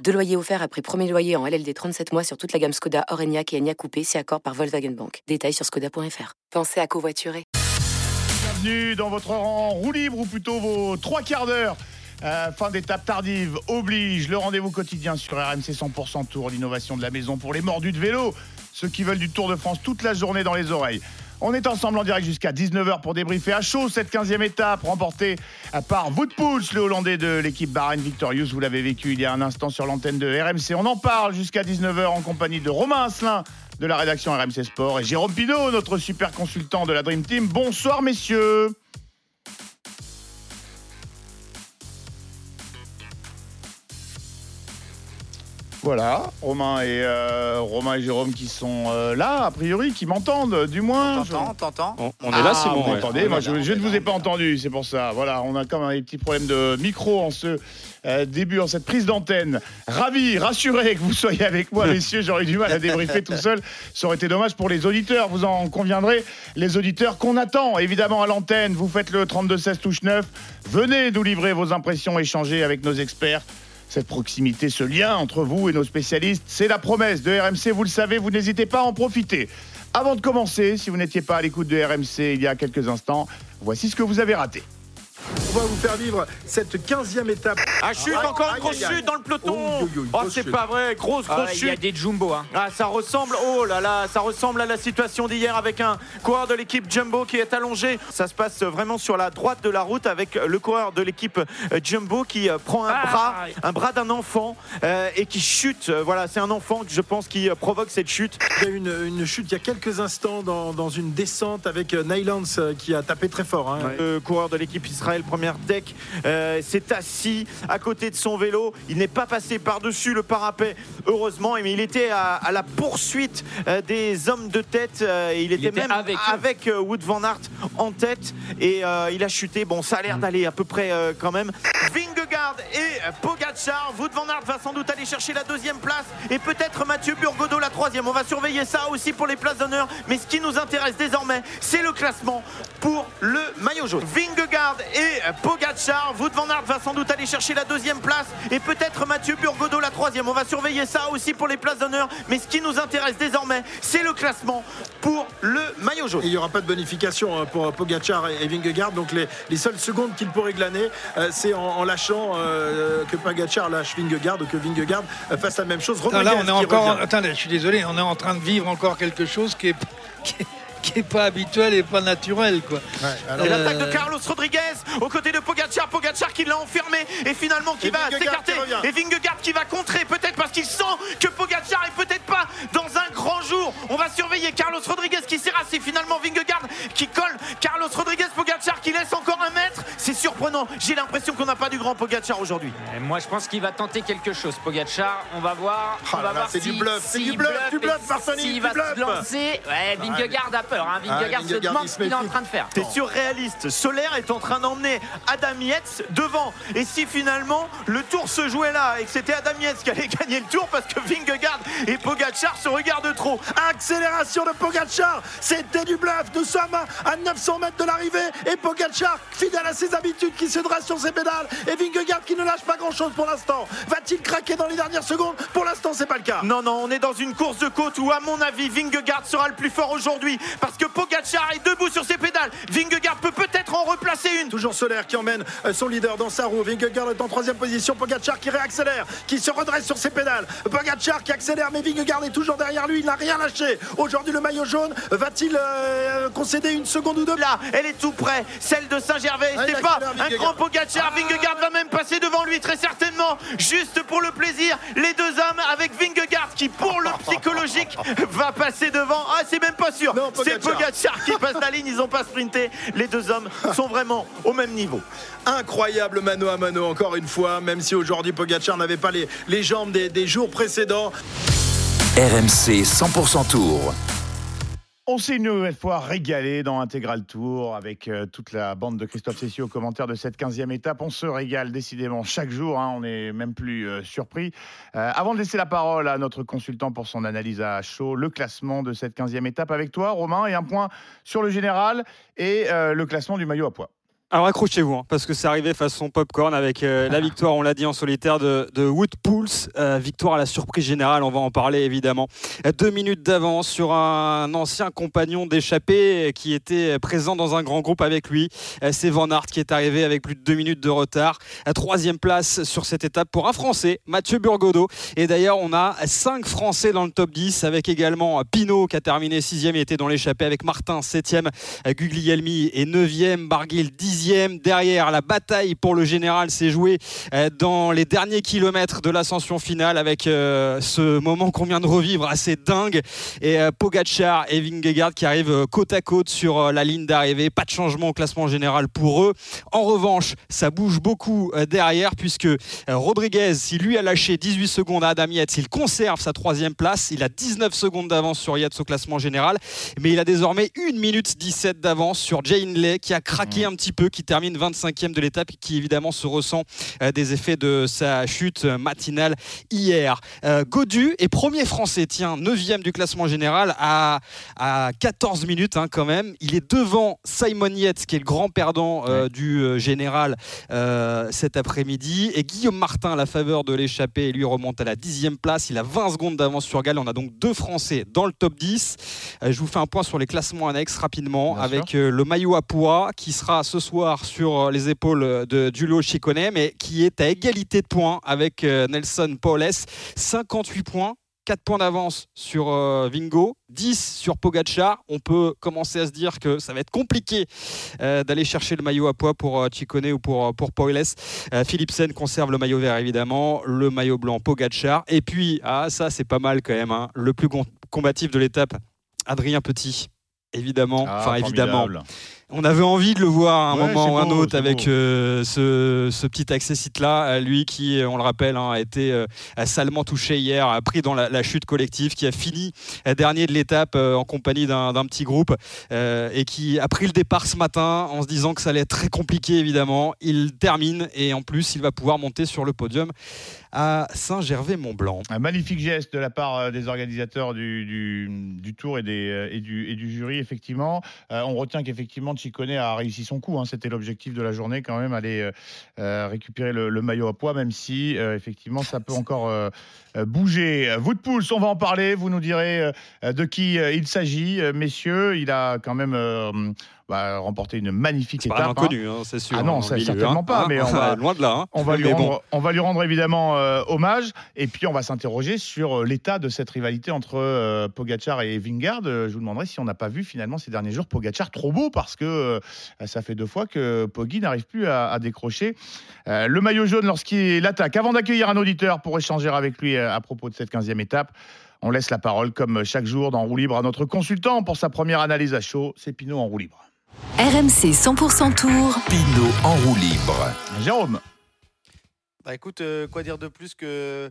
Deux loyers offerts après premier loyer en LLD 37 mois sur toute la gamme Skoda, Orenia et Enya Coupé, si accord par Volkswagen Bank. Détails sur skoda.fr. Pensez à covoiturer. Bienvenue dans votre rang roue libre ou plutôt vos trois quarts d'heure. Euh, fin d'étape tardive oblige le rendez-vous quotidien sur RMC 100% Tour, l'innovation de la maison pour les mordus de vélo, ceux qui veulent du Tour de France toute la journée dans les oreilles. On est ensemble en direct jusqu'à 19h pour débriefer à chaud cette 15e étape remportée par Wout Poels, le Hollandais de l'équipe Bahrain Victorious. Vous l'avez vécu il y a un instant sur l'antenne de RMC. On en parle jusqu'à 19h en compagnie de Romain Asselin de la rédaction RMC Sport et Jérôme Pinault, notre super consultant de la Dream Team. Bonsoir messieurs. Voilà, Romain et, euh, Romain et Jérôme qui sont euh, là, a priori, qui m'entendent, du moins. T'entends, t'entends On, on est là, Ah, Simon. vous ouais. m'entendez Moi, je, je ne vous ai pas entendu, c'est pour ça. Voilà, on a quand même des petits problèmes de micro en ce euh, début, en cette prise d'antenne. Ravi, rassuré que vous soyez avec moi, messieurs. J'aurais eu du mal à débriefer tout seul. Ça aurait été dommage pour les auditeurs, vous en conviendrez. Les auditeurs qu'on attend, évidemment, à l'antenne. Vous faites le 32-16 touche 9. Venez nous livrer vos impressions, échanger avec nos experts. Cette proximité, ce lien entre vous et nos spécialistes, c'est la promesse de RMC, vous le savez, vous n'hésitez pas à en profiter. Avant de commencer, si vous n'étiez pas à l'écoute de RMC il y a quelques instants, voici ce que vous avez raté. On va vous faire vivre cette 15e étape. Ah, chute, encore une grosse chute dans le peloton. Oh, Oh, c'est chute. pas vrai, grosse, grosse Ah, Il y a chute. des jumbo. Hein. Ah, ça ressemble, oh là là, ça ressemble à la situation d'hier avec un coureur de l'équipe Jumbo qui est allongé. Ça se passe vraiment sur la droite de la route avec le coureur de l'équipe euh, Jumbo qui euh, prend un Ah. bras, un bras d'un enfant euh, et qui chute. Voilà, c'est un enfant, je pense, qui provoque cette chute. Il y a eu une, une chute il y a quelques instants dans, dans une descente avec Nylance qui a tapé très fort. hein. Le coureur de l'équipe Israël Première Deck euh, s'est assis à côté de son vélo. Il n'est pas passé par-dessus le parapet, heureusement, mais il était à, à la poursuite euh, des hommes de tête. euh, et il était, était même avec euh, Wood Van Aert en tête et il a chuté. Bon, ça a Mm. l'air d'aller à peu près quand même. Vingegaard et Pogacar. Wood Van Aert va sans doute aller chercher la deuxième place et peut-être Mathieu Burgodeau la troisième. On va surveiller ça aussi pour les places d'honneur. Mais ce qui nous intéresse désormais, c'est le classement pour le maillot jaune. Vingegaard et euh, Pogacar. Wood Van Aert va sans doute aller chercher la deuxième place et peut-être Mathieu Burgodeau la troisième. On va surveiller ça aussi pour les places d'honneur. Mais ce qui nous intéresse désormais, c'est le classement pour le maillot jaune. Et il n'y aura pas de bonification hein, pour Pogachar et et Vingegaard. Donc les, les seules secondes qu'il pourrait glaner, euh, c'est en, en lâchant euh, que Pogachar lâche Vingegaard ou que Vingegaard euh, fasse la même chose. Attends, là, on est encore. revient. Attendez, je suis désolé, on est en train de vivre encore quelque chose qui est, qui est, qui est pas habituel et pas naturel, quoi. Ouais, alors, Et Euh, l'attaque de Carlos Rodriguez aux côtés de Pogacar, Pogacar qui l'a enfermé et finalement qui Et va Vingegaard s'écarter et Vingegaard qui va contrer peut-être parce qu'il sent que Pogacar est peut-être pas dans un grand jour. On va surveiller Carlos Rodriguez qui s'est rassé finalement Vingegaard qui colle Carlos Rodriguez Pogacar qui laisse encore un mètre. C'est surprenant. J'ai l'impression qu'on n'a pas du grand Pogacar aujourd'hui. Et moi, je pense qu'il va tenter quelque chose, Pogachar. On va voir. Oh on là va là, voir c'est du si- bluff, c'est s'il du bluff, du et bluff, Marcelin, S'il du va se bluff. lancer. Ouais, Vingegaard a peur. Hein. Vingegaard Ah, se demande ce qu'il est en train de faire. C'est surréaliste. Solaire est en train d'emmener Adam Yates devant. Et si finalement le tour se jouait là et que c'était Adam Yates qui allait gagner le tour parce que Vingegaard et Pogacar se regardent trop. Accélération de Pogacar, c'était du bluff. Nous sommes à 900 mètres de l'arrivée et Pogacar, fidèle à ses habitudes, qui se dresse sur ses pédales et Vingegaard qui ne lâche pas grand-chose pour l'instant. Va-t-il craquer dans les dernières secondes? Pour l'instant, c'est pas le cas. Non, non, on est dans une course de côte où, à mon avis, Vingegaard sera le plus fort aujourd'hui parce que Pogacar est debout sur ses pédales. Vingegaard peut peut-être en replacer une. Toujours Solaire qui emmène euh, son leader dans sa roue. Vingegaard est en troisième position. Pogacar qui réaccélère, qui se redresse sur ses pédales. Pogacar qui accélère, mais Vingegaard est toujours derrière lui. Il n'a rien lâché. Aujourd'hui, le maillot jaune va-t-il euh, concéder une seconde ou deux? Là, elle est tout près, celle de Saint-Gervais. Ah, C'est pas un grand Pogacar. Vingegaard va même passer devant lui, très certainement, juste pour le plaisir. Les deux hommes avec Vingegaard qui, pour le psychologique, va passer devant. Ah, c'est même pas sûr. C'est Pogacar. Qui passe la ligne. Ils ont pas sprinté. Les deux hommes sont vraiment au même niveau. Incroyable mano à mano encore une fois, même si aujourd'hui Pogacar n'avait pas les, les jambes des, des jours précédents. RMC 100% Tour. On s'est une nouvelle fois régalé dans Intégral Tour avec euh, toute la bande de Christophe Cessieux au commentaire de cette 15e étape. On se régale décidément chaque jour, hein, on n'est même plus euh, surpris. Euh, avant de laisser la parole à notre consultant pour son analyse à chaud, le classement de cette 15e étape avec toi, Romain, et un point sur le général et le classement du maillot à poids. Alors accrochez-vous, hein, parce que c'est arrivé façon popcorn avec euh, la victoire, on l'a dit en solitaire, de, de Wood euh, victoire à la surprise générale, on va en parler évidemment. Deux minutes d'avance sur un ancien compagnon d'échappée qui était présent dans un grand groupe avec lui. Euh, c'est Van Aert qui est arrivé avec plus de deux minutes de retard. Troisième place sur cette étape pour un Français, Mathieu Burgodeau. Et d'ailleurs, on a cinq Français dans le top 10, avec également Pinot qui a terminé sixième et était dans l'échappée, avec Martin septième, Guglielmi et neuvième, Barguil dixième Derrière, la bataille pour le général s'est jouée euh, dans les derniers kilomètres de l'ascension finale avec euh, ce moment qu'on vient de revivre assez dingue. Et euh, Pogacar et Vingegaard qui arrivent côte à côte sur la ligne d'arrivée. Pas de changement au classement général pour eux. En revanche, ça bouge beaucoup derrière puisque Rodriguez, si lui a lâché 18 secondes à Adam Yates, il conserve sa troisième place. Il a 19 secondes d'avance sur Yates au classement général. Mais il a désormais 1 minute 17 d'avance sur Jay Hindley qui a craqué un petit peu qui termine 25e de l'étape et qui évidemment se ressent euh, des effets de sa chute matinale hier. Euh, Godu est premier français, tiens, 9e du classement général à, à 14 minutes hein, quand même. Il est devant Simon Yates qui est le grand perdant euh, du général cet après-midi et Guillaume Martin, la faveur de l'échappée, lui remonte à la 10e place. Il a 20 secondes d'avance sur Gall. On a donc deux Français dans le top 10. je vous fais un point sur les classements annexes rapidement avec le maillot à poids qui sera ce soir sur les épaules de Dulo Chicone, mais qui est à égalité de points avec euh, Nelson Paules. 58 points 4 points d'avance sur euh, Vingo, 10 sur Pogacar. On peut commencer à se dire que ça va être compliqué euh, d'aller chercher le maillot à poids pour Chicone ou pour, pour Paules. Philipsen conserve le maillot vert évidemment, le maillot blanc Pogacar. Et puis, ah, ça c'est pas mal quand même, hein, le plus combatif de l'étape, Adrien Petit. Évidemment, ah, enfin évidemment on avait envie de le voir à un moment ou un autre avec euh, ce, petit accès-site là, lui qui, on le rappelle, hein, a été euh, salement touché hier, a pris dans la, chute collective, qui a fini euh, dernier de l'étape en compagnie d'un petit groupe et qui a pris le départ ce matin en se disant que ça allait être très compliqué évidemment. Il termine et en plus il va pouvoir monter sur le podium à Saint-Gervais-Mont-Blanc. Un magnifique geste de la part des organisateurs du, Tour et, des, et, du, jury, effectivement. on retient qu'effectivement Chicone a réussi son coup. Hein. C'était l'objectif de la journée quand même, aller euh, euh, récupérer le, maillot à poids, même si euh, effectivement ça peut encore bouger. Vous de Pouls, on va en parler. Vous nous direz de qui il s'agit, messieurs. Il a quand même va remporter une magnifique étape. Pas inconnu, hein. hein, c'est sûr. Ah non, certainement hein. pas, mais on va, loin de là. On, va lui rendre, on va lui rendre évidemment euh, hommage, et puis on va s'interroger sur euh, l'état de cette rivalité entre euh, Pogachar et Vingard. Je vous demanderai si on n'a pas vu finalement ces derniers jours Pogachar trop beau, parce que ça fait deux fois que Poggi n'arrive plus à, décrocher le maillot jaune lorsqu'il attaque. Avant d'accueillir un auditeur pour échanger avec lui à propos de cette 15e étape, on laisse la parole, comme chaque jour dans Roue Libre, à notre consultant pour sa première analyse à chaud. C'est Pinot en roue libre. RMC 100% Tour. Pinot en roue libre. Jérôme. Bah écoute, euh, quoi dire de plus que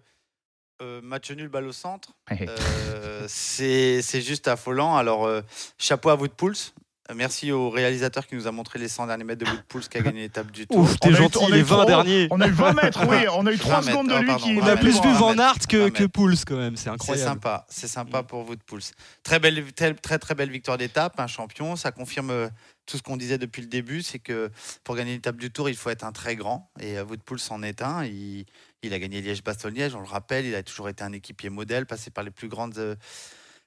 euh, match nul, balle au centre. Euh, c'est juste affolant. Alors, chapeau à vous de Pouls. Merci au réalisateur qui nous a montré les 100 derniers mètres de Wood Pouls qui a gagné l'étape du tour. Ouf, t'es gentil, les 20 derniers. On a eu 20 mètres, oui, on a eu 3 secondes de lui qui. On a plus vu Van Aert que, que Pouls quand même, c'est incroyable. C'est sympa, c'est sympa pour Wood Pouls. Très belle, très, très, très belle victoire d'étape, un champion, ça confirme tout ce qu'on disait depuis le début, c'est que pour gagner l'étape du Tour, il faut être un très grand. Et euh, Woodpool s'en est un. Il, il a gagné Liège-Bastogne-Liège, on le rappelle. Il a toujours été un équipier modèle, passé par les plus grandes, euh,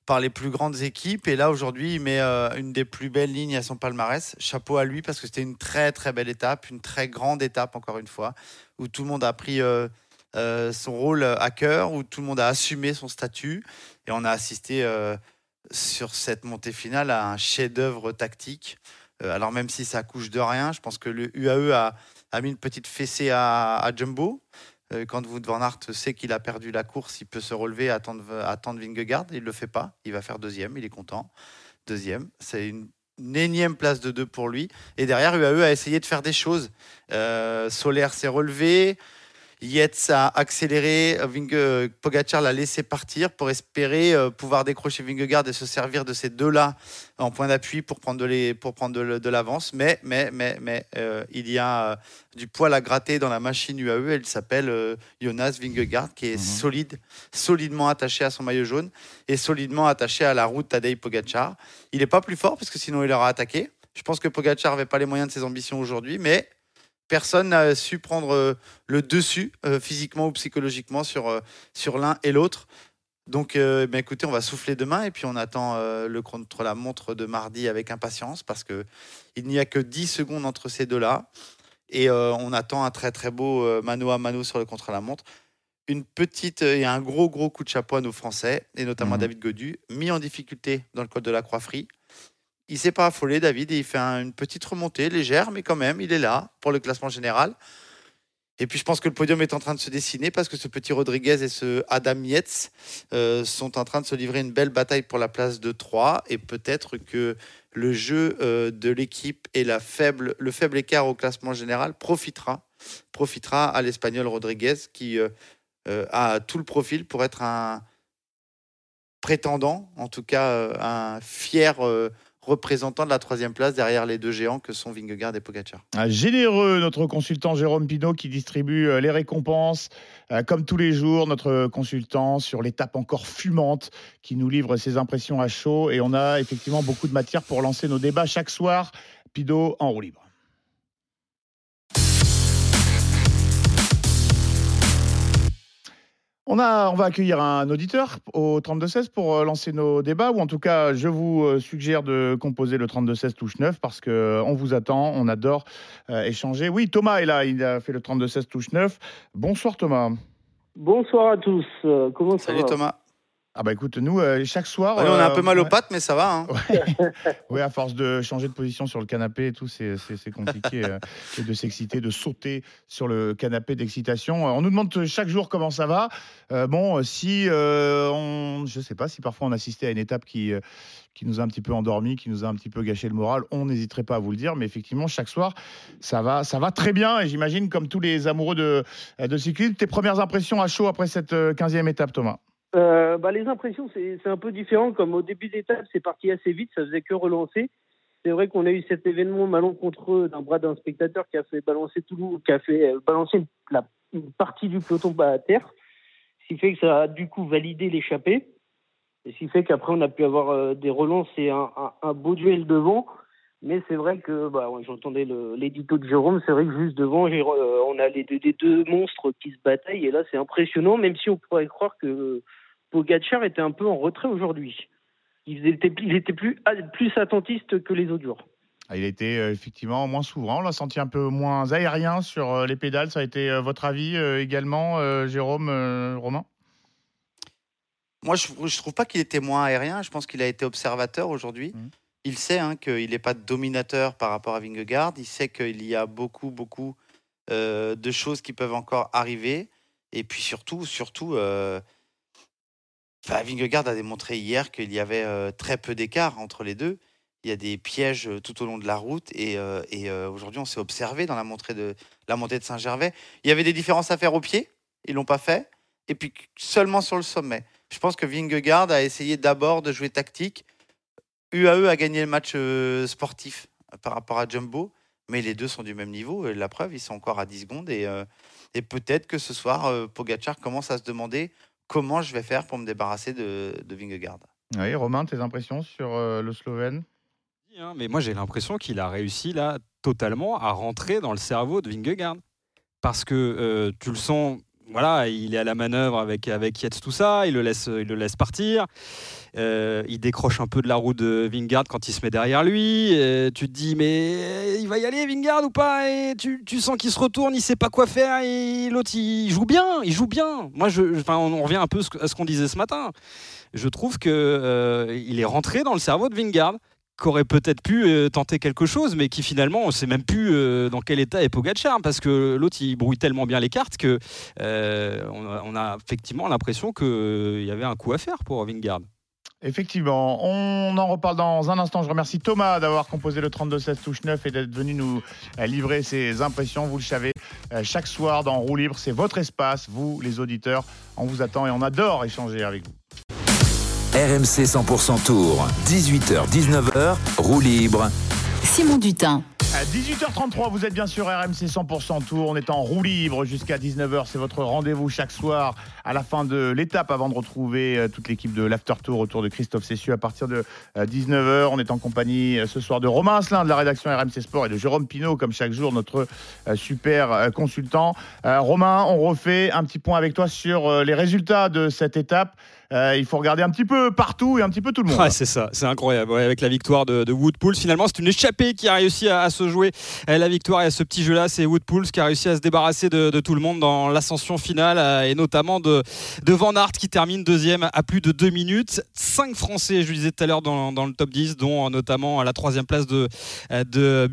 par les plus grandes équipes. Et là, aujourd'hui, il met euh, une des plus belles lignes à son palmarès. Chapeau à lui, parce que c'était une très, très belle étape, une très grande étape, encore une fois, où tout le monde a pris son rôle à cœur, où tout le monde a assumé son statut. Et on a assisté sur cette montée finale à un chef-d'œuvre tactique. Euh, alors même si ça couche de rien, je pense que le UAE a, mis une petite fessée à, Jumbo. Euh, quand Wout van Aert sait qu'il a perdu la course, il peut se relever, attendre, attendre Vingegaard. Il ne le fait pas. Il va faire deuxième. Il est content. Deuxième. C'est une, énième place de deux pour lui. Et derrière, UAE a essayé de faire des choses. Euh, Solaire s'est relevé. Yates a accéléré, Vinge, Pogacar l'a laissé partir pour espérer euh, pouvoir décrocher Vingegaard et se servir de ces deux-là en point d'appui pour prendre de, l'avance. Mais, mais, mais, mais euh, il y a euh, du poil à gratter dans la machine UAE. Elle s'appelle euh, Jonas Vingegaard, qui est solide, solidement attaché à son maillot jaune et solidement attaché à la route Tadej Pogacar. Il n'est pas plus fort parce que sinon il aura attaqué. Je pense que Pogacar n'avait pas les moyens de ses ambitions aujourd'hui, mais personne n'a su prendre euh, le dessus euh, physiquement ou psychologiquement sur, euh, sur l'un et l'autre. Donc, euh, ben, écoutez, on va souffler demain et puis on attend euh, le contre-la-montre de mardi avec impatience parce que il n'y a que 10 secondes entre ces deux-là et euh, on attend un très très beau mano à mano sur le contre-la-montre. Une petite et un gros gros coup de chapeau à nos Français et notamment à Mhm. David Godu, mis en difficulté dans le col de la Croix-Frie. Il s'est pas affolé, David, et il fait un- une petite remontée légère, mais quand même, il est là pour le classement général. Et puis je pense que le podium est en train de se dessiner parce que ce petit Rodriguez et ce Adam Yates euh, sont en train de se livrer une belle bataille pour la place de 3 et peut-être que le jeu euh, de l'équipe et la faible, le faible écart au classement général profitera, profitera à l'Espagnol Rodriguez qui euh, euh, a tout le profil pour être un prétendant, en tout cas un fier représentant de la troisième place derrière les deux géants que sont Vingegaard et Pogacar. Ah, Généreux, notre consultant Jérôme Pinault qui distribue euh, les récompenses, euh, comme tous les jours, notre consultant sur l'étape encore fumante qui nous livre ses impressions à chaud. Et on a effectivement beaucoup de matière pour lancer nos débats chaque soir. Pinault en roue libre. On, a, on va accueillir un auditeur au 32-16 pour euh, lancer nos débats, ou en tout cas, je vous euh, suggère de composer le 32-16 touche 9 parce qu'on vous attend, on adore euh, échanger. Oui, Thomas est là, il a fait le 32-16 touche 9. Bonsoir Thomas. Bonsoir à tous. Euh, comment ça Salut va? Thomas. Ah bah écoute, nous, euh, chaque soir... Ouais, on a un euh, peu mal aux ouais. pattes, mais ça va. hein. Oui, à force de changer de position sur le canapé et tout, c'est compliqué euh, et de s'exciter, de sauter sur le canapé d'excitation. Euh, On nous demande chaque jour comment ça va. Euh, bon, euh, si euh, on, je sais pas, si parfois on assistait à une étape qui euh, qui nous a un petit peu endormi, qui nous a un petit peu gâché le moral, on n'hésiterait pas à vous le dire. Mais effectivement, chaque soir, ça va, ça va très bien. Et j'imagine, comme tous les amoureux de de cyclisme, tes premières impressions à chaud après cette euh, 15e étape, Thomas? Euh, bah, Les impressions, c'est un peu différent. Comme au début d'étape, c'est parti assez vite, ça faisait que relancer. C'est vrai qu'on a eu cet événement malencontreux d'un bras d'un spectateur qui a fait balancer tout le qui a fait euh, balancer la, une partie du peloton à terre, ce qui fait que ça a du coup validé l'échappée, et ce qui fait qu'après on a pu avoir euh, des relances et un, beau duel devant. Mais c'est vrai que bah, j'entendais l'édito de Jérôme, c'est vrai que juste devant, on a les les deux monstres qui se bataillent, et là c'est impressionnant, même si on pourrait croire que Pogacar était un peu en retrait aujourd'hui. Il était, il était plus, plus attentiste que les autres jours. Ah, Il a été euh, effectivement moins souvent. On l'a senti un peu moins aérien sur euh, les pédales. Ça a été euh, votre avis également, Jérôme, Romain? Moi, je ne trouve pas qu'il était moins aérien. Je pense qu'il a été observateur aujourd'hui. Mhm. Il sait hein, qu'il n'est pas dominateur par rapport à Vingegaard. Il sait qu'il y a beaucoup, beaucoup euh, de choses qui peuvent encore arriver. Et puis surtout, surtout, euh, enfin, Vingegaard a démontré hier qu'il y avait euh, très peu d'écart entre les deux. Il y a des pièges euh, tout au long de la route. Et, euh, aujourd'hui, on s'est observé dans la montée de, la montée de Saint-Gervais. Il y avait des différences à faire au pied. Ils l'ont pas fait. Et puis seulement sur le sommet. Je pense que Vingegaard a essayé d'abord de jouer tactique. UAE a gagné le match sportif par rapport à Jumbo, mais les deux sont du même niveau. Et la preuve, ils sont encore à 10 secondes. Et, et peut-être que ce soir, Pogacar commence à se demander comment je vais faire pour me débarrasser de, de Vingegaard. Oui, Romain, tes impressions sur euh, le Slovène? Hein, mais moi j'ai l'impression qu'il a réussi là totalement à rentrer dans le cerveau de Vingegaard. Parce que euh, tu le sens, voilà, il est à la manœuvre avec, avec Yates, tout ça, il le laisse, il le laisse partir. Euh, il décroche un peu de la roue de Vingard quand il se met derrière lui. Euh, tu te dis, mais il va y aller Vingard ou pas? Et tu, sens qu'il se retourne, il sait pas quoi faire. Et l'autre, il joue bien, il joue bien. Moi, je, enfin, on revient un peu à ce qu'on disait ce matin. Je trouve que euh, il est rentré dans le cerveau de Vingard qu'aurait peut-être pu euh, tenter quelque chose, mais qui finalement, on ne sait même plus euh, dans quel état est Pogacar, parce que l'autre, il brouille tellement bien les cartes que euh, on, a, effectivement l'impression qu'il y avait un coup à faire pour Vingard. Effectivement, on en reparle dans un instant. Je remercie Thomas d'avoir composé le 32-16 touche 9 et d'être venu nous livrer ses impressions. Vous le savez, chaque soir dans Roue Libre, c'est votre espace, vous les auditeurs. On vous attend et on adore échanger avec vous. RMC 100% Tour, 18h-19h, roue libre. Simon Dutin. À 18h33, vous êtes bien sûr RMC 100% Tour. On est en roue libre jusqu'à 19h. C'est votre rendez-vous chaque soir à la fin de l'étape avant de retrouver euh, toute l'équipe de l'After Tour autour de Christophe Cessieux à partir de 19h. Euh, On est en compagnie euh, ce soir de Romain Asselin de la rédaction RMC Sport et de Jérôme Pinault, comme chaque jour, notre super consultant. Romain, on refait un petit point avec toi sur les résultats de cette étape. Euh, il faut regarder un petit peu partout et un petit peu tout le monde. Ouais, c'est ça, c'est incroyable. Avec la victoire de, de Woodpool, finalement, c'est une échappée qui a réussi à, se jouer euh, la victoire et à ce petit jeu-là. C'est Woodpool qui a réussi à se débarrasser de, tout le monde dans l'ascension finale euh, et notamment de, de Van Aert qui termine deuxième à plus de deux minutes. Cinq Français, je le disais tout à l'heure, dans, le top 10, dont notamment la troisième place de, de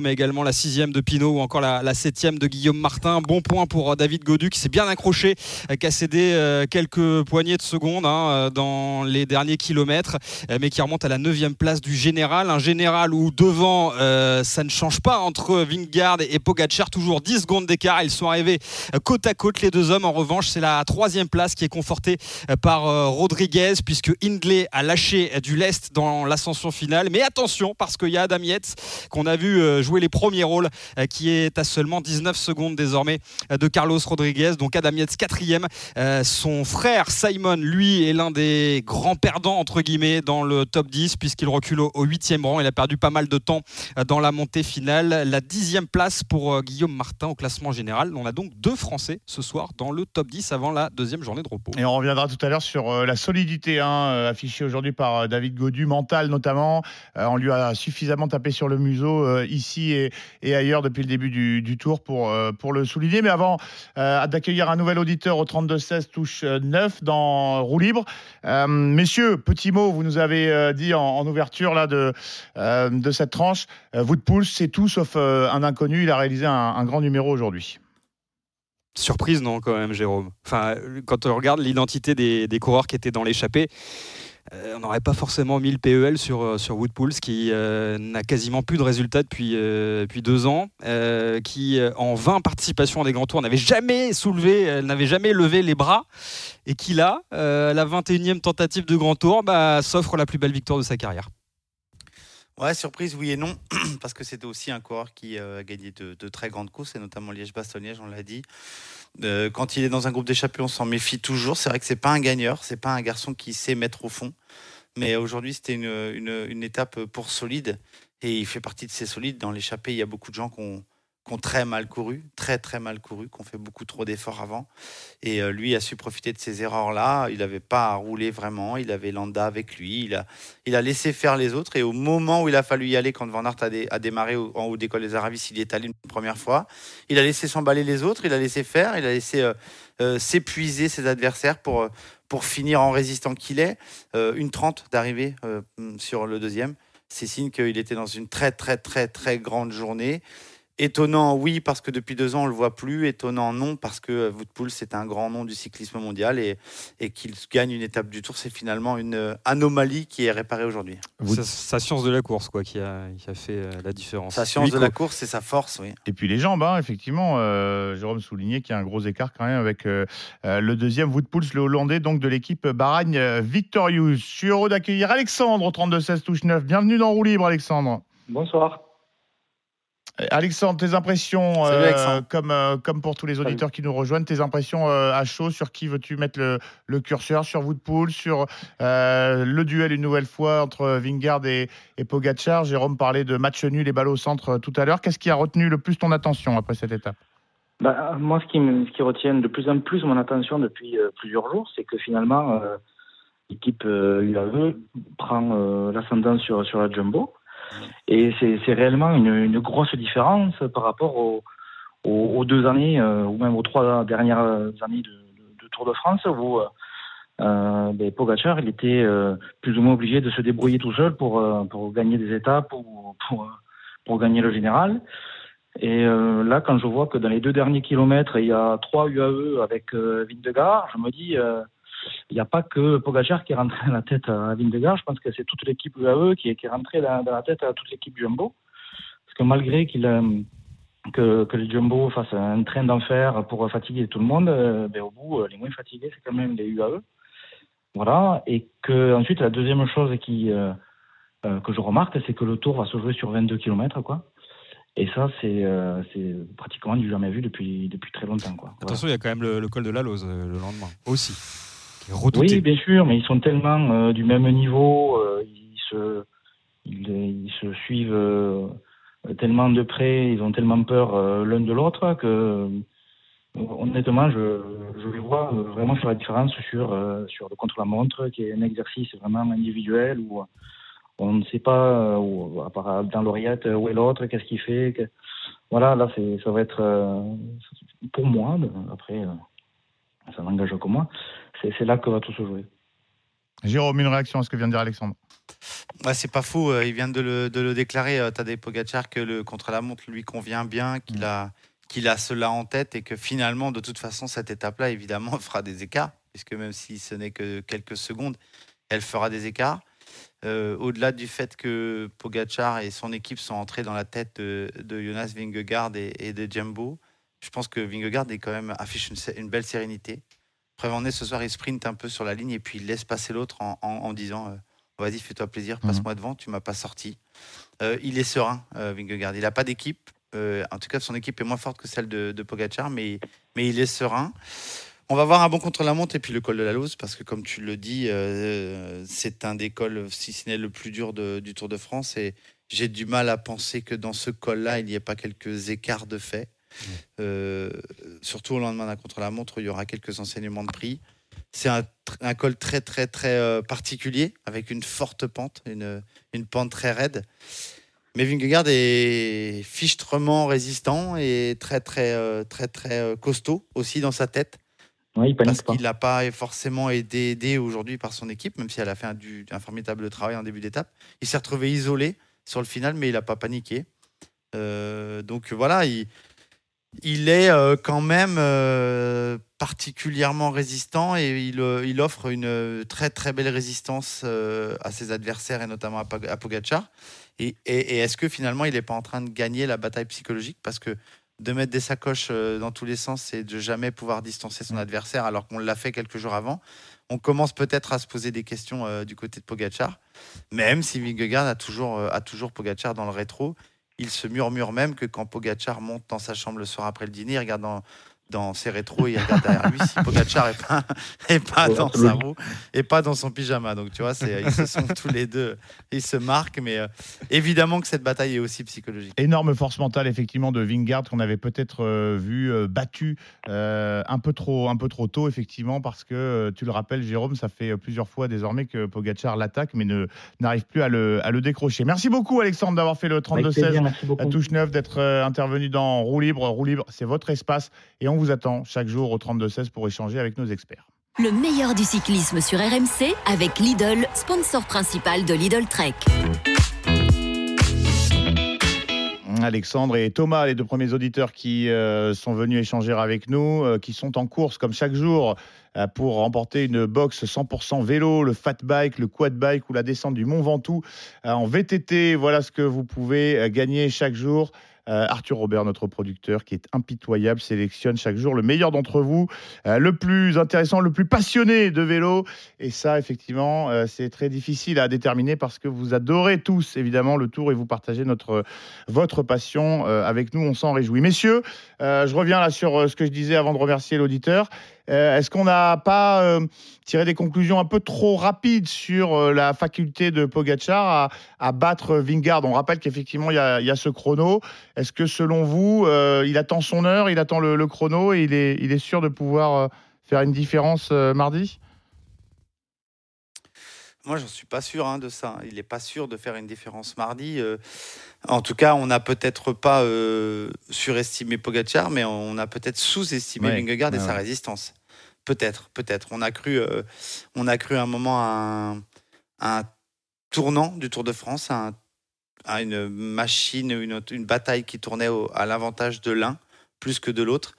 mais également la sixième de Pinot ou encore la, la septième de Guillaume Martin. Bon point pour David Godu qui s'est bien accroché, qui a cédé quelques poignées de secondes hein, dans les derniers kilomètres, mais qui remonte à la 9 place du général. Un général où devant, euh, ça ne change pas entre Vingard et Pogacar, toujours 10 secondes d'écart. Ils sont arrivés côte à côte, les deux hommes. En revanche, c'est la troisième place qui est confortée par euh, Rodriguez, puisque Hindley a lâché du lest dans l'ascension finale. Mais attention, parce qu'il y a Adam Yates, qu'on a vu euh, jouer les premiers rôles, qui est à seulement 19 secondes désormais de Carlos Rodriguez. Donc Adam quatrième. son frère Simon, lui, est l'un des grands perdants, entre guillemets, dans le top 10, puisqu'il recule au huitième rang. Il a perdu pas mal de temps dans la montée finale. La dixième place pour euh, Guillaume Martin au classement général. On a donc deux Français ce soir dans le top 10 avant la deuxième journée de repos. Et on reviendra tout à l'heure sur euh, la solidité hein, affichée aujourd'hui par David Godu, mental notamment. On lui a suffisamment tapé sur le museau ici et, ailleurs depuis le début du, du tour pour, pour le souligner. Mais avant d'accueillir un nouvel auditeur au 32-16 touche 9 dans roue libre. Euh, messieurs, petit mot, vous nous avez euh, dit en, ouverture là, de, euh, de cette tranche, Woodpool, c'est tout sauf un inconnu. Il a réalisé un, un grand numéro aujourd'hui. Surprise, non, quand même, Jérôme. Enfin, quand on regarde l'identité des, des coureurs qui étaient dans l'échappée, on n'aurait pas forcément mis le PEL sur, euh, sur Woodpools, qui euh, n'a quasiment plus de résultats depuis, deux ans, qui en 20 participations à des grands tours n'avait jamais soulevé, n'avait jamais levé les bras, et qui là, la 21e tentative de grand tour, bah, s'offre la plus belle victoire de sa carrière. Ouais, surprise, oui et non, parce que c'était aussi un coureur qui a gagné de, très grandes courses, et notamment Liège-Bastogne-Liège, on l'a dit. Euh, quand il est dans un groupe d'échappés, on s'en méfie toujours. C'est vrai que c'est pas un gagneur, c'est pas un garçon qui sait mettre au fond. Mais aujourd'hui, c'était une, une, une, étape pour solide, et il fait partie de ces solides. Dans l'échappée, il y a beaucoup de gens qui ont qui ont très mal couru, très très mal couru, qui ont fait beaucoup trop d'efforts avant. Et euh, lui a su profiter de ces erreurs-là. Il n'avait pas à rouler vraiment. Il avait Landa avec lui. Il a, il a laissé faire les autres. Et au moment où il a fallu y aller, quand Van Aert a, dé, a démarré en haut d'école des Aravis, il y est allé une première fois. Il a laissé s'emballer les autres. Il a laissé faire. Il a laissé euh, euh, s'épuiser ses adversaires pour, pour finir en résistant qu'il est. Une trente d'arrivée sur le deuxième. C'est signe qu'il était dans une très très très très grande journée. Étonnant, oui, parce que depuis deux ans, on ne le voit plus. Étonnant, non, parce que Woodpool, c'est un grand nom du cyclisme mondial et, et qu'il gagne une étape du Tour, c'est finalement une anomalie qui est réparée aujourd'hui. Sa, sa, science de la course, quoi, qui a, qui a fait euh, la différence. Sa science de la course, c'est sa force, oui. Et puis les jambes, hein, effectivement. Euh, Jérôme soulignait qu'il y a un gros écart quand même avec euh, le deuxième Woodpool, le Hollandais, donc de l'équipe Baragne Victorious. Je suis heureux d'accueillir Alexandre au 32-16 touche 9. Bienvenue dans Roue Libre, Alexandre. Bonsoir. Alexandre, tes impressions, Salut, Alexandre. Euh, comme, euh, comme pour tous les auditeurs Salut. qui nous rejoignent, tes impressions euh, à chaud, sur qui veux-tu mettre le, le, curseur Sur Woodpool, sur euh, le duel une nouvelle fois entre Vingard et, et Pogacar? Jérôme parlait de match nul et balle au centre tout à l'heure. Qu'est-ce qui a retenu le plus ton attention après cette étape? Bah, Moi, ce qui, me, ce qui retient de plus en plus mon attention depuis plusieurs jours, c'est que finalement, l'équipe UAE prend l'ascendant sur, sur la Jumbo. Et c'est réellement une, grosse différence par rapport aux, deux années, euh, ou même aux trois dernières années de, Tour de France, où euh, ben, Pogacar il était euh, plus ou moins obligé de se débrouiller tout seul pour, euh, gagner des étapes ou pour, gagner le général. Et euh, là, quand je vois que dans les deux derniers kilomètres, il y a trois UAE avec euh, Vindegar, je me dis, il n'y a pas que Pogacar qui est rentré dans la tête à Vingegaard. Je pense que c'est toute l'équipe UAE qui est, qui est rentrée dans, la tête à toute l'équipe Jumbo. Parce que malgré qu'il euh, que, que les Jumbo fassent un train d'enfer pour fatiguer tout le monde, euh, ben, au bout, euh, les moins fatigués, c'est quand même les UAE. Voilà. Et que ensuite, la deuxième chose qui, que je remarque, c'est que le tour va se jouer sur 22 km, quoi. Et ça, c'est euh, pratiquement du jamais vu depuis, depuis très longtemps, quoi. Attention, il y a quand même le, le col de la Lose le lendemain aussi. Oui, bien sûr, mais ils sont tellement euh, du même niveau, euh, ils, se, suivent euh, tellement de près, ils ont tellement peur l'un de l'autre que, honnêtement, je, les vois vraiment faire la différence sur, le contre-la-montre, qui est un exercice vraiment individuel où on ne sait pas, à part dans l'oreillette, euh, où est l'autre, qu'est-ce qu'il fait. Voilà, là, ça va être, pour moi, après, ça n'engage que moi, c'est, c'est là que va tout se jouer. Jérôme, une réaction à ce que vient de dire Alexandre? Ouais, c'est pas faux, euh, il vient de le, de le déclarer, euh, Tadej Pogacar, que le contre-la-montre lui convient bien, qu'il a, qu'il a cela en tête et que finalement, de toute façon, cette étape-là, évidemment, fera des écarts, puisque même si ce n'est que quelques secondes, elle fera des écarts. Euh, Au-delà du fait que Pogacar et son équipe sont entrés dans la tête de, de Jonas Vingegaard et, et de Jumbo, je pense que Vingegaard est quand même, affiche une belle sérénité. Prévenez, ce soir, il sprint un peu sur la ligne et puis il laisse passer l'autre en, en- en disant euh, Vas-y, fais-toi plaisir, passe-moi devant, tu m'as pas sorti. Euh, il est serein, euh, Vingegaard. Il n'a pas d'équipe. Euh, en tout cas, son équipe est moins forte que celle de, de Pogacar, mais, mais il est serein. On va voir un bon contre-la-montre et puis le col de la Lose, parce que comme tu le dis, euh, c'est un des cols, si ce n'est le plus dur de- du Tour de France. Et j'ai du mal à penser que dans ce col-là, il n'y ait pas quelques écarts de fait. Euh, surtout au lendemain d'un contre-la-montre, il y aura quelques enseignements de prix. C'est un, col très, très, très euh, particulier, avec une forte pente, une, une pente très raide. Mais Vingegaard est fichtrement résistant et très, très, euh, très, très costaud aussi dans sa tête. Ouais, il parce qu'il n'a pas forcément été aidé aujourd'hui par son équipe, même si elle a fait un, du- un formidable travail en début d'étape. Il s'est retrouvé isolé sur le final, mais il n'a pas paniqué. Euh, donc voilà, il, il est euh, quand même euh, particulièrement résistant et il, euh, il offre une très très belle résistance à ses adversaires et notamment à, Pog- à Pogacar. Et, et- et est-ce que finalement il n'est pas en train de gagner la bataille psychologique? Parce que de mettre des sacoches dans tous les sens, c'est de jamais pouvoir distancer son adversaire alors qu'on l'a fait quelques jours avant. On commence peut-être à se poser des questions du côté de Pogacar, même si Vingegaard a toujours, a toujours Pogacar dans le rétro. Il se murmure même que quand Pogacar monte dans sa chambre le soir après le dîner, dans, dans ses rétros il regarde derrière lui si Pogacar est pas, est pas dans sa roue et pas dans son pyjama. Donc tu vois, ils se sont tous les deux, ils se marquent, mais euh, évidemment que cette bataille est aussi psychologique. Énorme force mentale effectivement de Vingard qu'on avait peut-être euh, vu euh, battu euh, un peu trop un peu trop tôt effectivement parce que euh, tu le rappelles Jérôme ça fait euh, plusieurs fois désormais que Pogacar l'attaque mais ne n'arrive plus à le, à le décrocher. Merci beaucoup Alexandre d'avoir fait le Avec plaisir, 32-16 merci beaucoup. à touche 9 d'être euh, intervenu dans Roue libre. Roue libre c'est votre espace et on vous attend chaque jour au 32-16 pour échanger avec nos experts. Le meilleur du cyclisme sur RMC avec Lidl, sponsor principal de Lidl Trek. Alexandre et Thomas, les deux premiers auditeurs qui euh, sont venus échanger avec nous, euh, qui sont en course comme chaque jour euh, pour remporter une box 100% vélo, le fat bike, le quad bike ou la descente du Mont Ventoux en VTT. Voilà ce que vous pouvez gagner chaque jour. Euh, Arthur Robert, notre producteur, qui est impitoyable, sélectionne chaque jour le meilleur d'entre vous, euh, le plus intéressant, le plus passionné de vélo. Et ça, effectivement, euh, c'est très difficile à déterminer parce que vous adorez tous, évidemment, le tour et vous partagez notre, votre passion avec nous. On s'en réjouit. Messieurs, je reviens là sur ce que je disais avant de remercier l'auditeur. Euh, Est-ce qu'on n'a pas euh, tiré des conclusions un peu trop rapides sur euh, la faculté de Pogacar à, battre Vingard On rappelle qu'effectivement, il y, a- ce chrono. Est-ce que selon vous, il attend son heure, il attend le, chrono et il est, sûr de pouvoir faire une différence mardi? Moi, j'en suis pas sûr hein, de ça. Il n'est pas sûr de faire une différence mardi. Euh, en tout cas, on n'a peut-être pas euh, surestimé Pogacar, mais on a peut-être sous-estimé Ouais, Vingegaard et ouais, sa résistance. Peut-être, peut-être. On a cru, euh, on a cru à un moment à un, à un tournant du Tour de France, à, un- à une machine, une, une bataille qui tournait au- à l'avantage de l'un plus que de l'autre.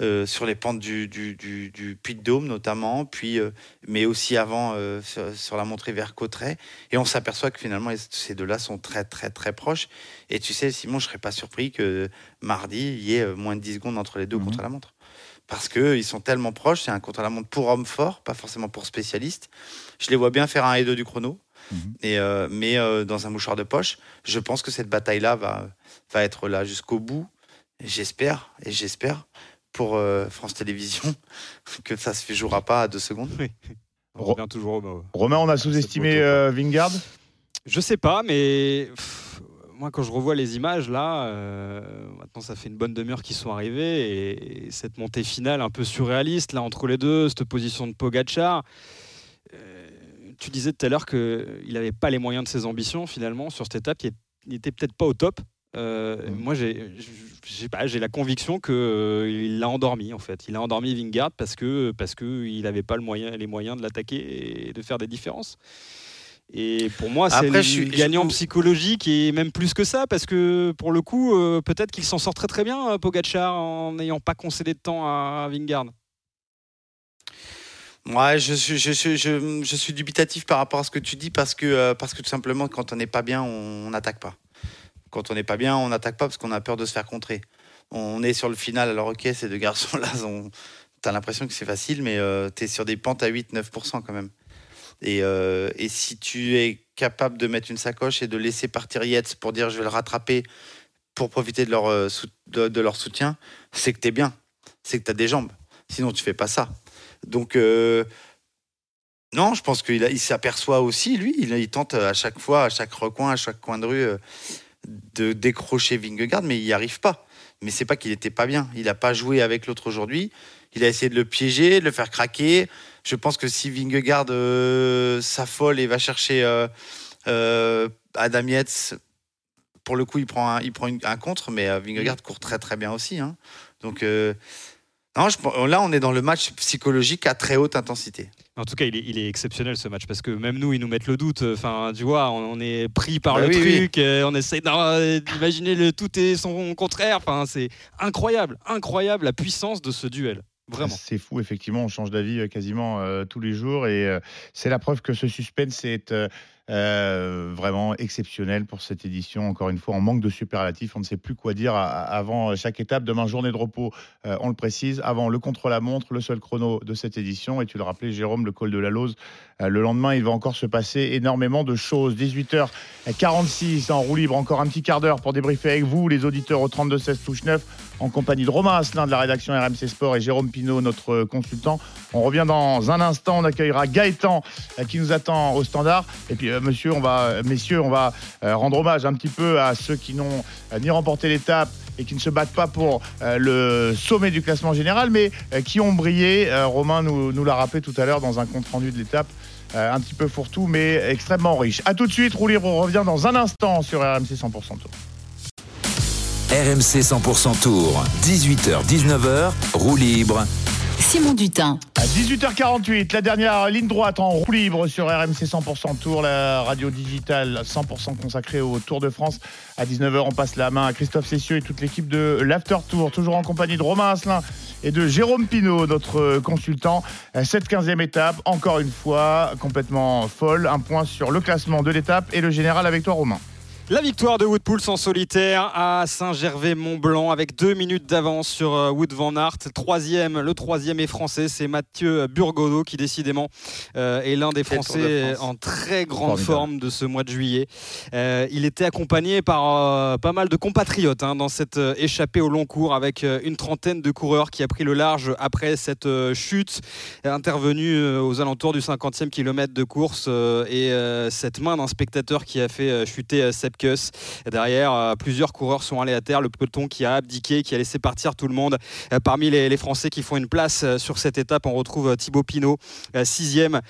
Euh, sur les pentes du, du, du, du Puy de Dôme notamment, puis, euh, mais aussi avant euh, sur, sur la montée vers Cotteret. Et on s'aperçoit que finalement, ces deux-là sont très, très, très proches. Et tu sais, Simon, je ne serais pas surpris que mardi, il y ait moins de 10 secondes entre les deux contre la montre. Parce qu'ils sont tellement proches, c'est un contre-la-montre pour hommes forts, pas forcément pour spécialistes. Je les vois bien faire un et deux du chrono, et, euh, mais dans un mouchoir de poche. Je pense que cette bataille-là va, va être là jusqu'au bout. J'espère, et j'espère pour euh, France Télévisions que ça se jouera pas à deux secondes. On revient toujours au bas. Romain, on a sous-estimé euh, Vingard Je sais pas, mais pff, moi, quand je revois les images, là, euh, maintenant, ça fait une bonne demi-heure qu'ils sont arrivés. Et, et cette montée finale un peu surréaliste, là, entre les deux, cette position de Pogachar. euh, tu disais tout à l'heure qu'il n'avait pas les moyens de ses ambitions, finalement, sur cette étape, qui n'était peut-être pas au top. Euh, Moi, j'ai j'ai pas, j'ai la conviction qu'il l'a endormi, en fait. Il a endormi Vingard parce que parce qu'il n'avait pas le moyen, les moyens de l'attaquer et de faire des différences. Et pour moi, c'est Après, le je suis- gagnant psychologique et même plus que ça, parce que pour le coup, euh, peut-être qu'il s'en sort très très bien, euh, Pogacar, en n'ayant pas concédé de temps à, à Vingard. Ouais, je suis, je, suis, je, je suis dubitatif par rapport à ce que tu dis parce que, euh, parce que tout simplement, quand on n'est pas bien, on n'attaque pas. Quand on n'est pas bien, on n'attaque pas parce qu'on a peur de se faire contrer. On est sur le final, alors ok, ces deux garçons-là, ont- t'as l'impression que c'est facile, mais euh, t'es sur des pentes à 8-9% quand même. Et, euh, et si tu es capable de mettre une sacoche et de laisser partir Yates pour dire je vais le rattraper pour profiter de leur, euh, soutien, c'est que t'es bien, c'est que t'as des jambes. Sinon, tu fais pas ça. Donc, euh, non, je pense qu'il s'aperçoit aussi, lui, il, tente à chaque fois, à chaque recoin, à chaque coin de rue, de décrocher Vingegaard, mais il n'y arrive pas. Mais c'est pas qu'il était pas bien. Il n'a pas joué avec l'autre aujourd'hui. Il a essayé de le piéger, de le faire craquer. Je pense que si Vingegaard euh, s'affole et va chercher euh, euh, Adam Yates, pour le coup, il prend un, il prend un contre, mais Vingegaard court très très bien aussi. hein. Donc non, là, on est dans le match psychologique à très haute intensité. En tout cas, il est, il est exceptionnel ce match parce que même nous, ils nous mettent le doute. Enfin, tu vois, on, on est pris par Bah le oui, oui. truc, euh, on essaie d'imaginer le tout et son contraire. Enfin, c'est incroyable, incroyable la puissance de ce duel. Vraiment. C'est fou, effectivement, on change d'avis euh, quasiment euh, tous les jours et euh, c'est la preuve que ce suspense est euh, vraiment exceptionnel pour cette édition. Encore une fois, en manque de superlatifs, on ne sait plus quoi dire avant chaque étape. Demain, journée de repos, euh, on le précise. Avant, le contre-la-montre, le seul chrono de cette édition. Et tu le rappelais, Jérôme, le col de la Lose. Euh, le lendemain, il va encore se passer énormément de choses. 18h46 en roue libre, encore un petit quart d'heure pour débriefer avec vous, les auditeurs au 32-16 touche 9, en compagnie de Romain Asselin de la rédaction RMC Sport et Jérôme Pinault, notre consultant. On revient dans un instant, on accueillera Gaëtan euh, qui nous attend au standard. Et puis, euh, monsieur, on va, euh, messieurs, on va rendre hommage un petit peu à ceux qui n'ont ni remporté l'étape et qui ne se battent pas pour le sommet du classement général, mais qui ont brillé. Romain nous, l'a rappelé tout à l'heure dans un compte-rendu de l'étape. Un petit peu fourre-tout, mais extrêmement riche. A tout de suite, on revient dans un instant sur RMC 100% Tour. RMC 100% Tour, 18h-19h, roue libre. Simon Dutin. À 18h48, la dernière ligne droite en roue libre sur RMC 100% Tour, la radio digitale 100% consacrée au Tour de France. À 19h, on passe la main à Christophe Cessieux et toute l'équipe de l'After Tour, toujours en compagnie de Romain Asselin et de Jérôme Pinault, notre consultant. Cette 15e étape, encore une fois, complètement folle. Un point sur le classement de l'étape et le général avec toi, Romain. La victoire de Wood Pouls en solitaire à Saint-Gervais-Mont-Blanc avec deux minutes d'avance sur euh, Wood Van Aert. Troisième, le troisième est français, c'est Mathieu Burgodo qui décidément euh, est l'un des de Français France. en très grande Formidable. forme de ce mois de juillet. Euh, il était accompagné par euh, pas mal de compatriotes hein, dans cette échappée au long cours avec une trentaine de coureurs qui a pris le large après cette chute intervenue aux alentours du 50e kilomètre de course et cette main d'un spectateur qui a fait chuter euh, Derrière, euh, plusieurs coureurs sont allés à terre. Le peloton qui a abdiqué, qui a laissé partir tout le monde. Euh, Parmi les, Français qui font une place euh, sur cette étape, on retrouve Thibaut Pinot, sixième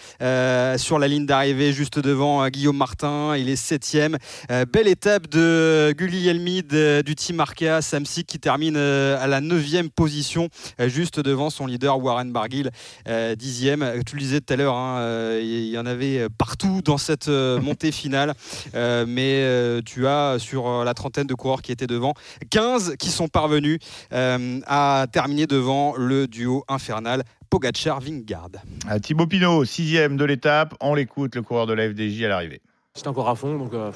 sur la ligne d'arrivée, juste devant Guillaume Martin. Il est septième. Belle étape de Gulli euh, du team Arkea Samsic qui termine à la neuvième position, juste devant son leader Warren Barguil, dixième. Tu le disais tout à l'heure, hein, il y en avait partout dans cette montée finale, mais tu as sur euh, la trentaine de coureurs qui étaient devant, 15 qui sont parvenus euh, à terminer devant le duo infernal Pogacar-Vingard. Thibaut Pinot, sixième de l'étape. On l'écoute, le coureur de la FDJ à l'arrivée. J'étais encore à fond, donc. euh,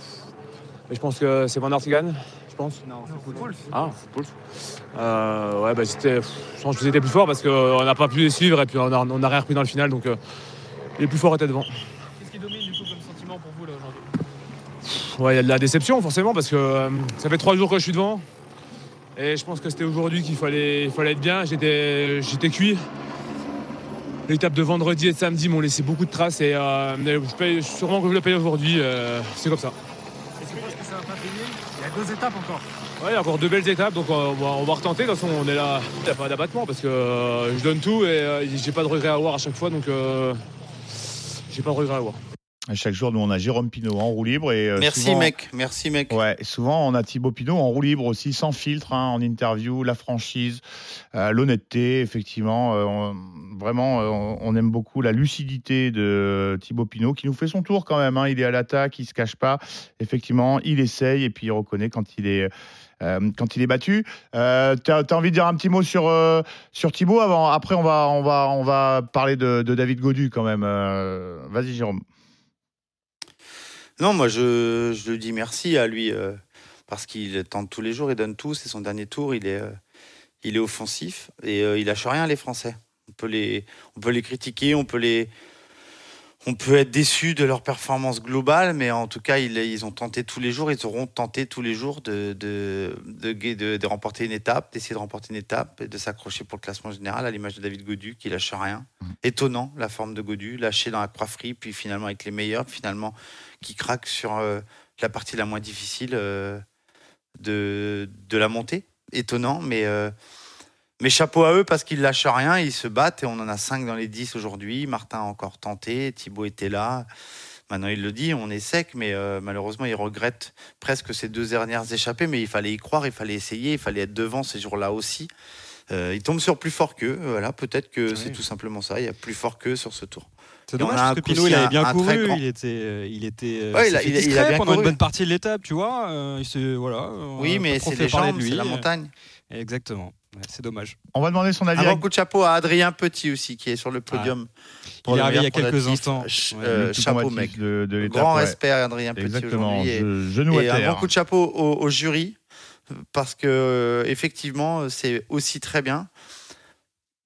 mais je pense que c'est Van Aert qui gagne, je pense. Non, c'est Pouls. Ah, c'est Pouls. Euh, ouais, bah c'était. Je pense que c'était plus fort parce qu'on n'a pas pu les suivre et puis on a, on a rien repris dans le final, donc euh, les plus forts étaient devant. Qu'est-ce qui domine du coup comme sentiment pour vous là aujourd'hui Ouais, il y a de la déception forcément parce que euh, ça fait trois jours que je suis devant. Et je pense que c'était aujourd'hui qu'il fallait, il fallait être bien. J'étais, j'étais cuit. L'étape de vendredi et de samedi m'ont laissé beaucoup de traces et euh, je paye, sûrement que je le paye aujourd'hui. euh, c'est comme ça. Et tu penses que ça va pas payer? Il y a deux étapes encore. Ouais, il y a encore deux belles étapes, donc on va, on va retenter. De toute façon, on est là. Il n'y a pas d'abattement parce que je donne tout et j'ai pas de regret à avoir à chaque fois, donc j'ai pas de regret à avoir. À chaque jour, nous, on a Jérôme Pinot en roue libre. Et, euh, Merci souvent- mec, merci mec. Ouais, souvent on a Thibaut Pinot en roue libre aussi, sans filtre, hein, en interview, la franchise, euh, l'honnêteté, effectivement. euh, on- vraiment, euh, on, aime beaucoup la lucidité de Thibaut Pinot, qui nous fait son tour quand même. hein, il est à l'attaque, il se cache pas. Effectivement, il essaye et puis il reconnaît quand il est. euh, quand il est battu, euh, tu as, envie de dire un petit mot sur, euh, sur Thibaut avant? Après, on va, on va, on va parler de, de David Godu quand même. Vas-y, Jérôme. Non, moi je, je dis merci à lui euh, parce qu'il tente tous les jours, il donne tout. C'est son dernier tour, il est, euh, offensif et euh, il lâche rien les Français. On peut les critiquer, on peut les, on peut être déçu de leur performance globale, mais en tout cas ils, ils ont tenté tous les jours, ils auront tenté tous les jours de, de, de, de- de remporter une étape, d'essayer de remporter une étape et de s'accrocher pour le classement général à l'image de David Godu qui lâche rien. Étonnant la forme de Godu, lâché dans la croix free, puis finalement avec les meilleurs, finalement qui craque sur euh, la partie la moins difficile euh, de, de la montée. Étonnant, mais, euh, mais chapeau à eux parce qu'ils lâchent rien, ils se battent et on en a 5 dans les 10 aujourd'hui. Martin a encore tenté, Thibaut était là. Maintenant, il le dit, on est sec, mais euh, malheureusement, il regrette presque ces deux dernières échappées. Mais il fallait y croire, il fallait essayer, il fallait être devant ces jours-là aussi. Euh, il tombe sur plus fort qu'eux. Voilà, peut-être que c'est tout simplement ça. Il y a plus fort qu'eux sur ce tour. C'est dommage parce que Pinot il avait bien couru, il était, euh, il était, euh, Ouais, il a- il il bien pendant une couru. bonne partie de l'étape, tu vois. euh, il voilà. Oui, mais c'est les jambes, c'est la montagne. Exactement. C'est dommage. On va demander son avis. Un à- grand coup de chapeau à Adrien Petit aussi, qui est sur le podium. Il est le arrivé il y a quelques instants. Ch- Ouais, euh, chapeau, mec. de- Grand ouais. respect à Adrien Petit aujourd'hui. Et, à et un grand coup de chapeau au, au jury, parce que euh, effectivement, c'est aussi très bien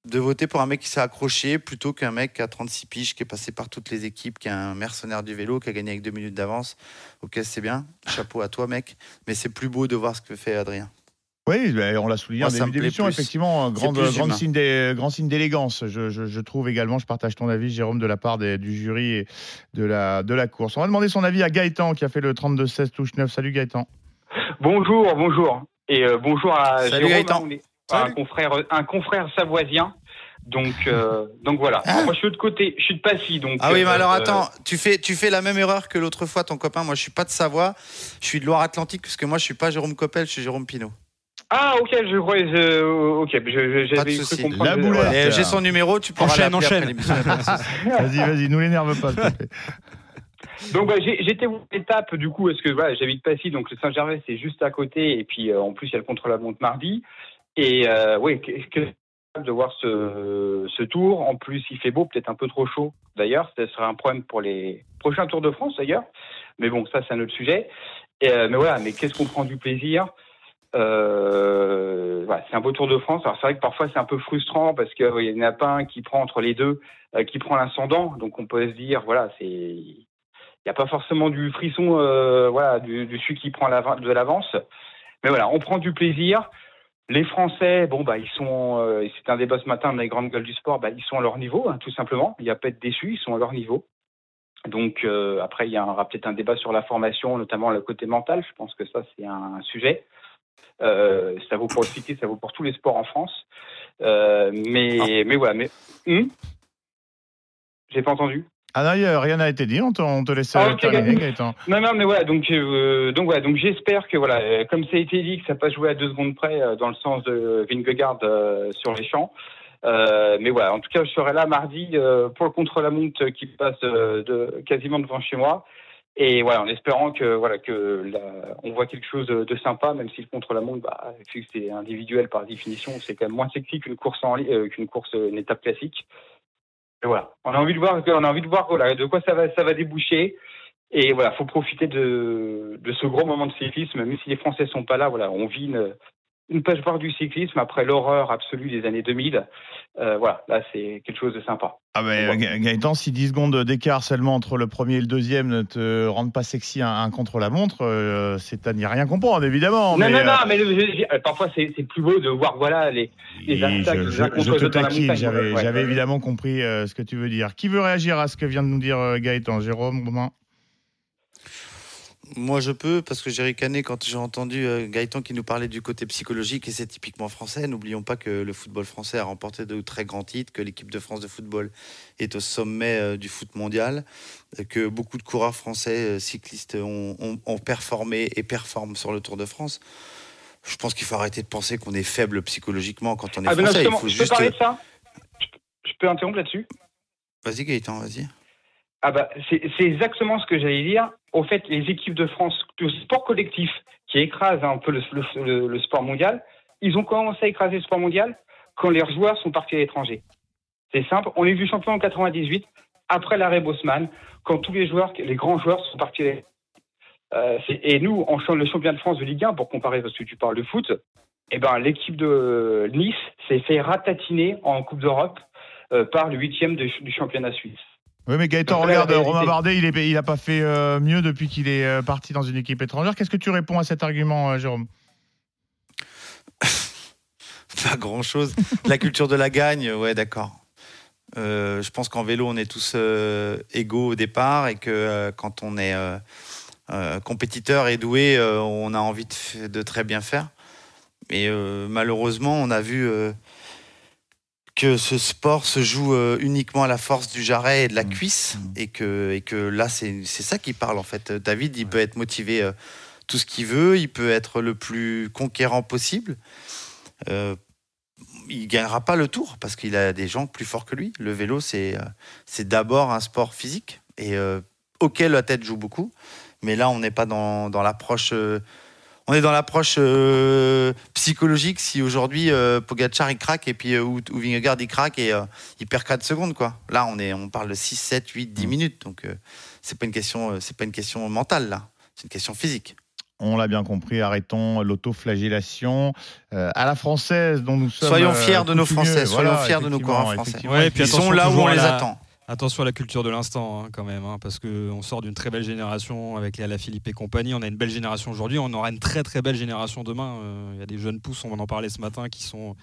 de voter pour un mec qui s'est accroché plutôt qu'un mec a 36 piges, qui est passé par toutes les équipes, qui est un mercenaire du vélo, qui a gagné avec deux minutes d'avance. Ok, c'est bien. Chapeau à toi, mec. Mais c'est plus beau de voir ce que fait Adrien. Oui, ben, on l'a souligné en début d'émission, effectivement, signe grand signe d'élégance. Je, je- je trouve également, je partage ton avis, Jérôme, de la part des- du jury et de la, de la course. On va demander son avis à Gaëtan, qui a fait le 32-16 touche 9. Salut Gaëtan. Bonjour, bonjour. Et euh, bonjour à Salut, Jérôme, Gaëtan. un confrère, un confrère savoisien. Donc, euh, donc voilà. Moi, je suis de côté, je suis de Passy. Donc, Ah oui, mais euh, alors euh, attends, tu fais, tu fais la même erreur que l'autre fois, ton copain. Moi, je suis pas de Savoie, je suis de Loire-Atlantique, parce que moi, je suis pas Jérôme Coppel, je suis Jérôme Pinot. Ah, ok, je croyais. je- Ok, je- je- Pas de j'avais cru souci. comprendre. La boulette. Et J'ai son numéro, tu pourras Enchaîne, l'appeler après enchaîne. l'émission. Vas-y, vas-y, nous l'énerve pas, s'il te plaît. Donc bah, j'ai- j'étais aux étapes du coup parce que voilà, j'habite Passy donc le Saint-Gervais c'est juste à côté et puis euh, en plus il y a le contre-la-montre mardi et euh, oui que, que- de voir ce, ce tour en plus il fait beau peut-être un peu trop chaud d'ailleurs ce serait un problème pour les prochains Tours de France d'ailleurs mais bon ça c'est un autre sujet Et, euh, mais voilà mais qu'est-ce qu'on prend du plaisir? Euh, c'est un beau Tour de France. Alors c'est vrai que parfois c'est un peu frustrant parce qu'il n'y en a pas un qui prend entre les deux, euh, qui prend l'ascendant. Donc on peut se dire voilà il n'y a pas forcément du frisson, euh, voilà, du, du celui qui prend de l'avance. Mais voilà, on prend du plaisir. Les Français, bon, bah, ils sont, euh, c'est un débat ce matin dans les grandes gueules du sport, bah, ils sont à leur niveau, hein, tout simplement. Il n'y a pas être déçu, ils sont à leur niveau. Donc, euh, après, il y aura peut-être un débat sur la formation, notamment le côté mental. Je pense que ça, c'est un sujet. Euh, ça vaut pour le cyclisme, ça vaut pour tous les sports en France. Euh, mais, mais voilà, mais. Hum J'ai pas entendu. Ah non, rien n'a été dit, on te, on te laisse Ah, euh, ok, terminer, d'accord. Gaëtan. Non, non, mais voilà, donc, euh, donc voilà, donc j'espère que voilà, comme ça a été dit, que ça n'a pas joué à deux secondes près dans le sens de Vingegaard sur les champs. Euh, mais voilà, en tout cas, je serai là mardi euh, pour le contre-la-montre qui passe euh, de, quasiment devant chez moi. Et voilà, en espérant que voilà que la- on voit quelque chose de, sympa, même si le contre-la-montre, bah, vu que c'est individuel par définition, c'est quand même moins sexy qu'une course en euh, qu'une course, euh, une étape classique. Et voilà, on a envie de voir, on a envie de voir voilà, de quoi ça va, ça va déboucher. Et voilà, faut profiter de, de ce gros moment de cyclisme, même si les Français sont pas là. Voilà, on vit une, une page barre du cyclisme après l'horreur absolue des années 2000. Euh, voilà, là c'est quelque chose de sympa. Ah ben, Ga- Gaëtan, si 10 secondes d'écart seulement entre le premier et le deuxième ne te rendent pas sexy un, un contre-la-montre, euh, c'est à n'y rien comprendre, évidemment. Non, mais, non, euh, non, mais le- je- je- parfois c'est plus beau de voir voilà les, les attaques je, je- te taquine, j'avais Ouais, évidemment compris ce que tu veux dire. Qui veut réagir à ce que vient de nous dire Gaëtan? Jérôme, Romain? Moi, je peux, parce que j'ai ricané quand j'ai entendu euh, Gaëtan qui nous parlait du côté psychologique, et c'est typiquement français. N'oublions pas que le football français a remporté de très grands titres, que l'équipe de France de football est au sommet euh, du foot mondial, euh, que beaucoup de coureurs français cyclistes ont, ont- ont performé et performent sur le Tour de France. Je pense qu'il faut arrêter de penser qu'on est faible psychologiquement quand on est Ah, non, français. Il justement, faut je peux juste. parler de ça je, peux- je peux interrompre là-dessus? Vas-y, Gaëtan, vas-y. Ah bah c'est exactement ce que j'allais dire. Au fait, les équipes de France, le sport collectif qui écrase un peu le, sport mondial, ils ont commencé à écraser le sport mondial quand les joueurs sont partis à l'étranger. C'est simple. On est vu champion en 98 après l'arrêt Bosman, quand tous les joueurs, les grands joueurs sont partis. à l'étranger. Euh, et nous, en le championnat de France de Ligue 1, pour comparer parce que tu parles de foot, eh ben l'équipe de Nice s'est fait ratatiner en Coupe d'Europe euh, par le huitième du championnat suisse. Oui, mais Gaëtan, regarde. Romain Bardet, il n'a il pas fait euh, mieux depuis qu'il est euh, parti dans une équipe étrangère. Qu'est-ce que tu réponds à cet argument, euh, Jérôme? Pas grand chose. la culture de la gagne, ouais, d'accord. Euh, je pense qu'en vélo, on est tous euh, égaux au départ et que euh, quand on est euh, euh, compétiteur et doué, euh, on a envie de, très bien faire. Mais euh, malheureusement, on a vu euh, que ce sport se joue euh, uniquement à la force du jarret et de la cuisse et que, et que là, c'est ça qui parle en fait. David, il peut être motivé euh, tout ce qu'il veut, il peut être le plus conquérant possible. Euh, il gagnera pas le tour parce qu'il a des gens plus forts que lui. Le vélo, c'est euh, c'est d'abord un sport physique et euh, auquel la tête joue beaucoup. Mais là, on n'est pas dans, dans l'approche. On est dans l'approche euh, psychologique. Si aujourd'hui euh, Pogacar il craque et puis euh, ou, ou Vingegaard il craque et euh, il perd 4 secondes quoi. Là, on est on parle de 6 7 8 10 minutes. Donc euh, c'est pas une question euh, c'est pas une question mentale là. C'est une question physique. On l'a bien compris, arrêtons l'autoflagellation euh, à la française dont nous sommes. Soyons euh, fiers de nos. Français, soyons Voilà, fiers de nos coureurs français. effectivement. Ouais, et puis Ils sont là où on les la- attend. Attention à la culture de l'instant hein, quand même, hein, parce qu'on sort d'une très belle génération avec les Alaphilippe et compagnie. On a une belle génération aujourd'hui, on aura une très très belle génération demain. Euh, Il y a des jeunes pousses, on en parlait ce matin, qui sont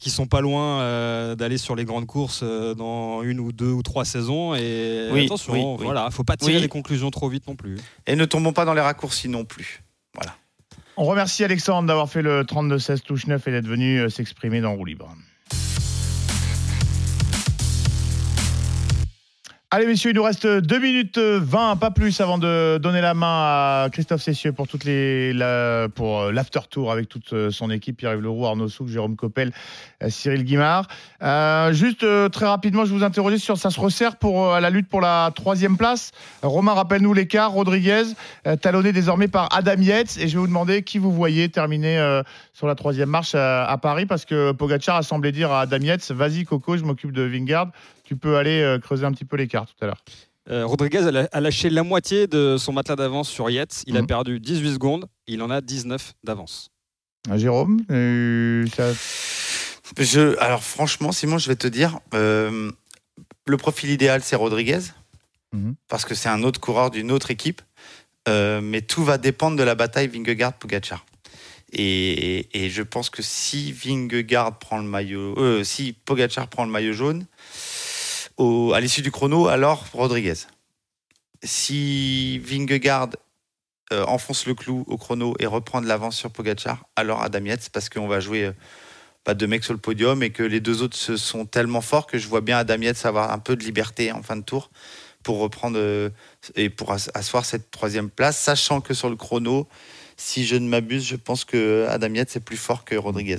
qui sont pas loin euh, d'aller sur les grandes courses euh, dans une ou deux ou trois saisons. Et Oui, attention, oui, oui. voilà, faut pas tirer Oui. des conclusions trop vite non plus. Et ne tombons pas dans les raccourcis non plus. Voilà. On remercie Alexandre d'avoir fait le 32-16 touche 9 et d'être venu s'exprimer dans Roue Libre. Allez messieurs, il nous reste 2 minutes 20, pas plus, avant de donner la main à Christophe Cessieux pour la- pour euh, l'after tour avec toute euh, son équipe, Pierre-Yves Leroux, Arnaud Souk, Jérôme Coppel, euh, Cyril Guimard. Juste très rapidement, je vous interroger sur ça se resserre pour euh, la lutte pour la troisième place. Romain, rappelle-nous l'écart. Rodriguez talonné désormais par Adam Yates et je vais vous demander qui vous voyez terminer sur la troisième marche à, à Paris parce que Pogacar a semblé dire à Adam Yates, vas-y Coco, je m'occupe de Vingard. Tu peux aller euh, creuser un petit peu l'écart tout à l'heure. Euh, Rodriguez a lâché la moitié de son matelas d'avance sur Yates. Il a perdu 18 secondes. Il en a 19 d'avance. Ah, Jérôme, euh, ça- Je, alors franchement, Simon, je vais te dire, euh, le profil idéal, c'est Rodriguez, Mhm. parce que c'est un autre coureur d'une autre équipe, Euh, mais tout va dépendre de la bataille Vingegaard-Pogacar. Et, et je pense que si Vingegaard prend le maillot, euh, si Pogacar prend le maillot jaune, à l'issue du chrono, alors Rodriguez. Si Vingegaard euh, enfonce le clou au chrono et reprend de l'avance sur Pogacar, alors Adam Yates, parce qu'on va jouer euh, pas deux mecs sur le podium et que les deux autres sont tellement forts que je vois bien Adam Yates avoir un peu de liberté en fin de tour pour reprendre euh, et pour as- asseoir cette troisième place, sachant que sur le chrono, si je ne m'abuse, je pense que Adam est plus fort que Rodriguez.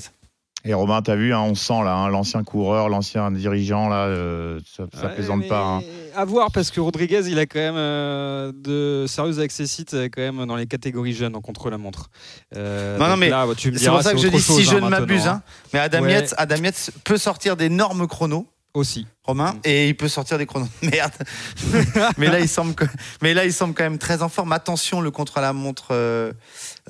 Et Romain, t'as vu, hein, on sent là, hein, l'ancien coureur, l'ancien dirigeant, là, euh, ça, ça Ouais, plaisante pas. hein. À voir parce que Rodriguez, il a quand même euh, de sérieuses accessites euh, quand même dans les catégories jeunes en contre-la-montre. Euh, Non, non, mais c'est pour ça que je dis chose, si je ne m'abuse. hein. Mais Adam, Ouais. Yates, Adam Yates peut sortir d'énormes chronos. Aussi. Romain, et il peut sortir des chronos de merde. mais, là, il semble que- mais là, il semble quand même très en forme. Attention, le contre-la-montre euh,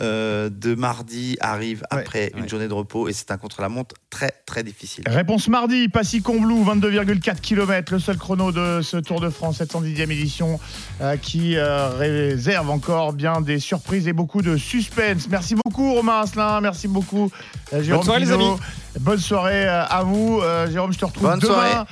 euh, de mardi arrive après une journée de repos et c'est un contre-la-montre très, très difficile. Réponse mardi, Passy-Combloux, 22,4 km, le seul chrono de ce Tour de France 710e édition euh, qui euh, réserve encore bien des surprises et beaucoup de suspense. Merci beaucoup Romain Asselin, merci beaucoup Jérôme soirée, les amis. Bonne soirée à vous. Euh, Jérôme, je te retrouve Bonne demain soirée.